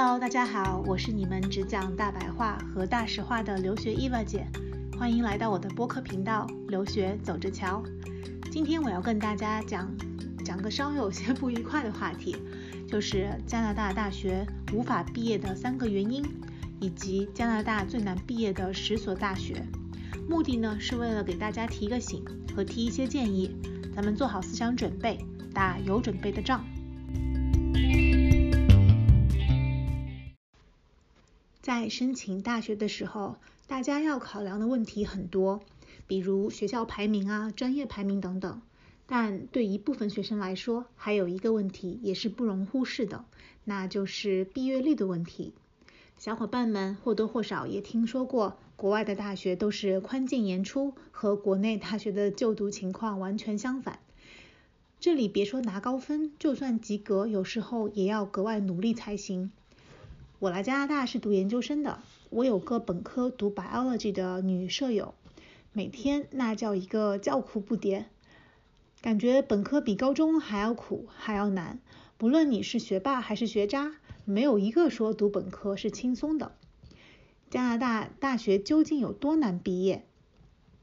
Hello，大家好，我是你们只讲大白话和大实话的留学伊娃姐，欢迎来到我的播客频道《留学走着瞧》。今天我要跟大家讲讲个稍微有些不愉快的话题，就是加拿大大学无法毕业的三个原因，以及加拿大最难毕业的十所大学。目的呢是为了给大家提个醒和提一些建议，咱们做好思想准备，打有准备的仗。在申请大学的时候，大家要考量的问题很多，比如学校排名啊、专业排名等等。但对一部分学生来说，还有一个问题也是不容忽视的，那就是毕业率的问题。小伙伴们或多或少也听说过，国外的大学都是宽进严出，和国内大学的就读情况完全相反。这里别说拿高分，就算及格，有时候也要格外努力才行。我来加拿大是读研究生的，我有个本科读 biology 的女舍友，每天那叫一个叫苦不迭，感觉本科比高中还要苦还要难。不论你是学霸还是学渣，没有一个说读本科是轻松的。加拿大大学究竟有多难毕业？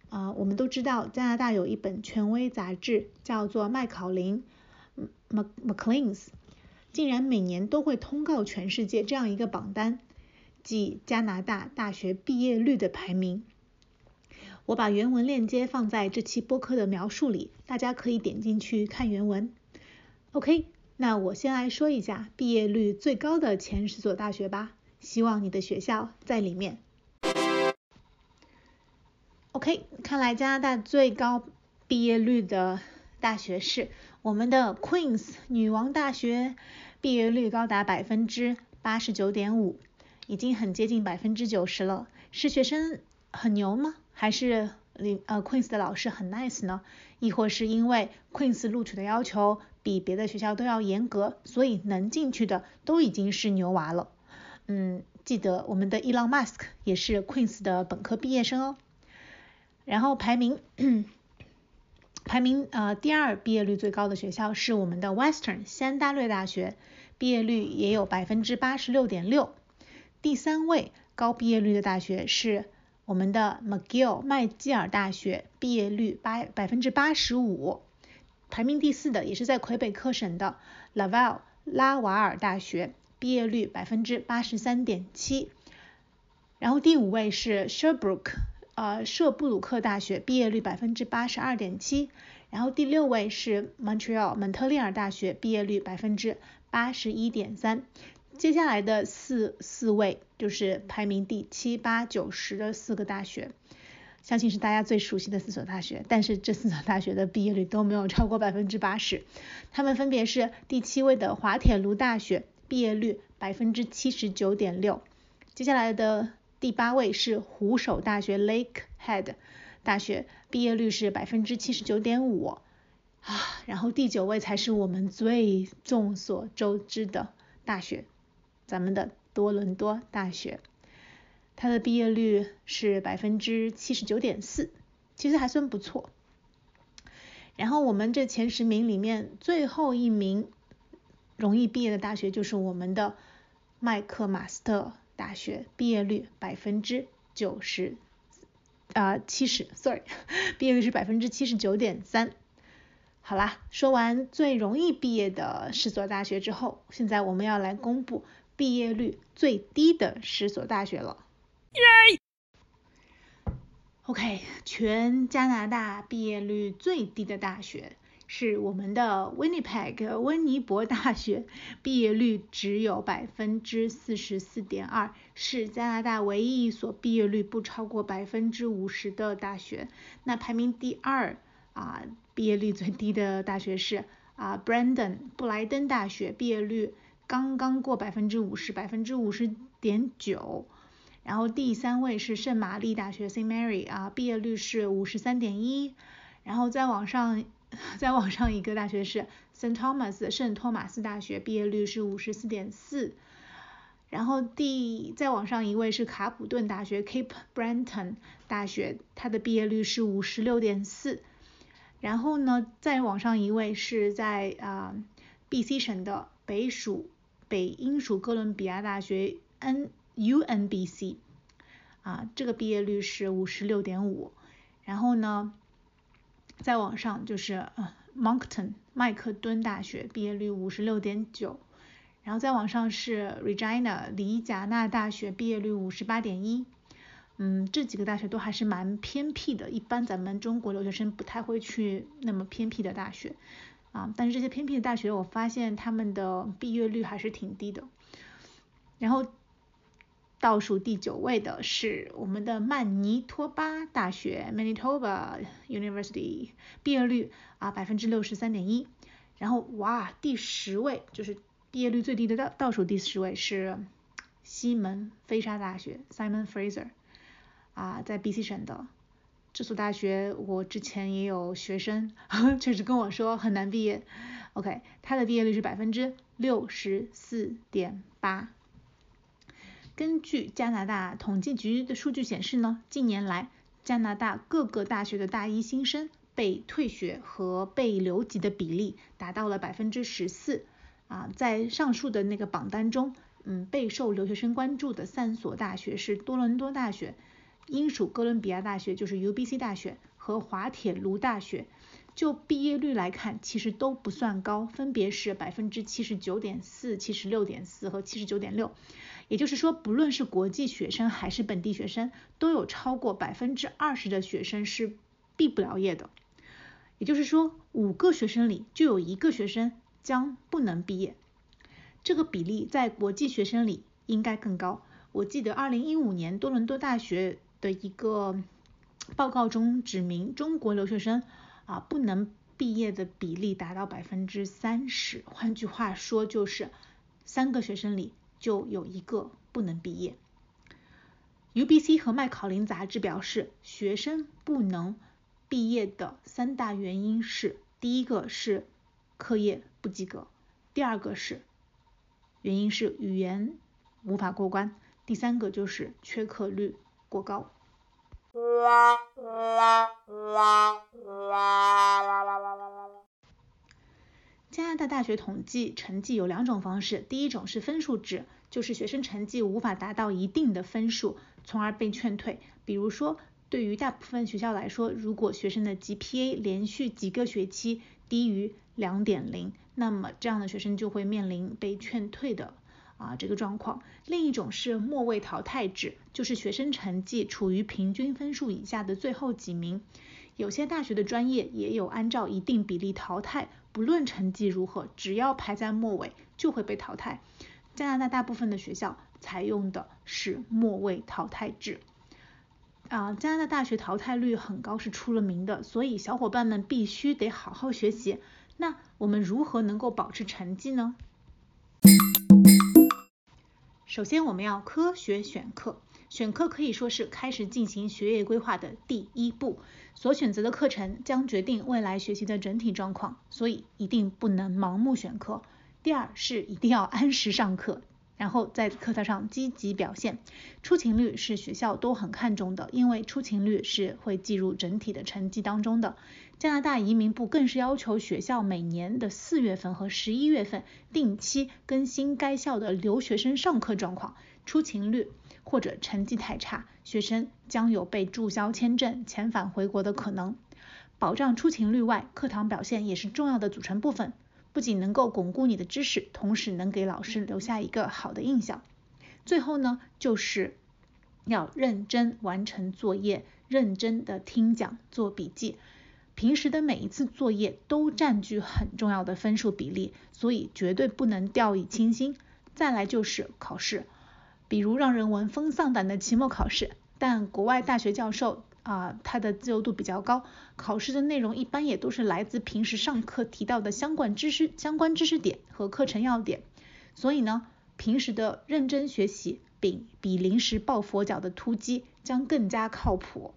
啊，我们都知道加拿大有一本权威杂志叫做麦考林 （Mac Maclean's）。竟然每年都会通告全世界这样一个榜单，即加拿大大学毕业率的排名。我把原文链接放在这期播客的描述里，大家可以点进去看原文。OK，那我先来说一下毕业率最高的前十所大学吧，希望你的学校在里面。OK，看来加拿大最高毕业率的大学是我们的 Queen's 女王大学。毕业率高达百分之八十九点五，已经很接近百分之九十了。是学生很牛吗？还是里呃 Queen's 的老师很 nice 呢？亦或是因为 Queen's 录取的要求比别的学校都要严格，所以能进去的都已经是牛娃了？嗯，记得我们的 Elon Musk 也是 Queen's 的本科毕业生哦。然后排名。排名呃第二毕业率最高的学校是我们的 Western 西安大略大学，毕业率也有百分之八十六点六。第三位高毕业率的大学是我们的 McGill 麦基尔大学，毕业率八百分之八十五。排名第四的也是在魁北克省的 Laval 拉瓦尔大学，毕业率百分之八十三点七。然后第五位是 Sherbrooke。呃，舍布鲁克大学毕业率百分之八十二点七，然后第六位是 Montreal 蒙特利尔大学，毕业率百分之八十一点三。接下来的四四位就是排名第七八九十的四个大学，相信是大家最熟悉的四所大学，但是这四所大学的毕业率都没有超过百分之八十。他们分别是第七位的滑铁卢大学，毕业率百分之七十九点六。接下来的。第八位是湖首大学 Lakehead 大学，毕业率是百分之七十九点五啊，然后第九位才是我们最众所周知的大学，咱们的多伦多大学，它的毕业率是百分之七十九点四，其实还算不错。然后我们这前十名里面最后一名容易毕业的大学就是我们的麦克马斯特。大学毕业率百分之九十啊七十，sorry，毕业率是百分之七十九点三。好啦，说完最容易毕业的十所大学之后，现在我们要来公布毕业率最低的十所大学了。耶！OK，全加拿大毕业率最低的大学。是我们的 Winnipeg 温尼伯大学，毕业率只有百分之四十四点二，是加拿大唯一一所毕业率不超过百分之五十的大学。那排名第二啊，毕业率最低的大学是啊 Brandon 布莱登大学，毕业率刚刚过百分之五十，百分之五十点九。然后第三位是圣玛丽大学 Saint Mary 啊，毕业率是五十三点一。然后再往上。再往上一个大学是 Saint Thomas 圣托马斯大学，毕业率是五十四点四。然后第再往上一位是卡普顿大学 Cape Breton 大学，它的毕业率是五十六点四。然后呢，再往上一位是在啊 BC 省的北属北英属哥伦比亚大学 N UNBC，啊，这个毕业率是五十六点五。然后呢，再往上就是呃 Moncton 麦克敦大学毕业率五十六点九。然后再往上是 Regina 里贾纳大学毕业率五十八点一。嗯，这几个大学都还是蛮偏僻的，一般咱们中国留学生不太会去那么偏僻的大学啊。但是这些偏僻的大学，我发现他们的毕业率还是挺低的。然后倒数第九位的是我们的曼尼托巴大学 （Manitoba University），毕业率啊百分之六十三点一。然后哇，第十位就是毕业率最低的倒倒数第十位是西门菲沙大学 （Simon Fraser）。啊，在 BC 省的这所大学，我之前也有学生 确实跟我说很难毕业。OK，它的毕业率是百分之六十四点八。根据加拿大统计局的数据显示呢，近年来加拿大各个大学的大一新生被退学和被留级的比例达到了百分之十四。啊，在上述的那个榜单中，嗯，备受留学生关注的三所大学是多伦多大学。英属哥伦比亚大学就是 UBC 大学和滑铁卢大学，就毕业率来看，其实都不算高，分别是百分之七十九点四、七十六点四和七十九点六。也就是说，不论是国际学生还是本地学生，都有超过百分之二十的学生是毕不了业的。也就是说，五个学生里就有一个学生将不能毕业。这个比例在国际学生里应该更高。我记得二零一五年多伦多大学。的一个报告中指明，中国留学生啊不能毕业的比例达到百分之三十。换句话说，就是三个学生里就有一个不能毕业。UBC 和麦考林杂志表示，学生不能毕业的三大原因是：第一个是课业不及格，第二个是原因是语言无法过关，第三个就是缺课率过高。加拿大大学统计成绩有两种方式，第一种是分数制，就是学生成绩无法达到一定的分数，从而被劝退。比如说，对于大部分学校来说，如果学生的 GPA 连续几个学期低于两点零，那么这样的学生就会面临被劝退的。啊，这个状况。另一种是末位淘汰制，就是学生成绩处于平均分数以下的最后几名。有些大学的专业也有按照一定比例淘汰，不论成绩如何，只要排在末尾就会被淘汰。加拿大大部分的学校采用的是末位淘汰制。啊，加拿大大学淘汰率很高，是出了名的，所以小伙伴们必须得好好学习。那我们如何能够保持成绩呢？首先，我们要科学选课。选课可以说是开始进行学业规划的第一步。所选择的课程将决定未来学习的整体状况，所以一定不能盲目选课。第二是一定要按时上课。然后在课堂上积极表现，出勤率是学校都很看重的，因为出勤率是会计入整体的成绩当中的。加拿大移民部更是要求学校每年的四月份和十一月份定期更新该校的留学生上课状况，出勤率或者成绩太差，学生将有被注销签证、遣返回国的可能。保障出勤率外，课堂表现也是重要的组成部分。不仅能够巩固你的知识，同时能给老师留下一个好的印象。最后呢，就是要认真完成作业，认真的听讲、做笔记。平时的每一次作业都占据很重要的分数比例，所以绝对不能掉以轻心。再来就是考试，比如让人闻风丧胆的期末考试，但国外大学教授。啊，它的自由度比较高，考试的内容一般也都是来自平时上课提到的相关知识、相关知识点和课程要点，所以呢，平时的认真学习比比临时抱佛脚的突击将更加靠谱。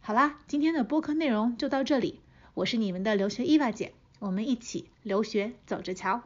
好啦，今天的播客内容就到这里，我是你们的留学伊娃姐，我们一起留学走着瞧。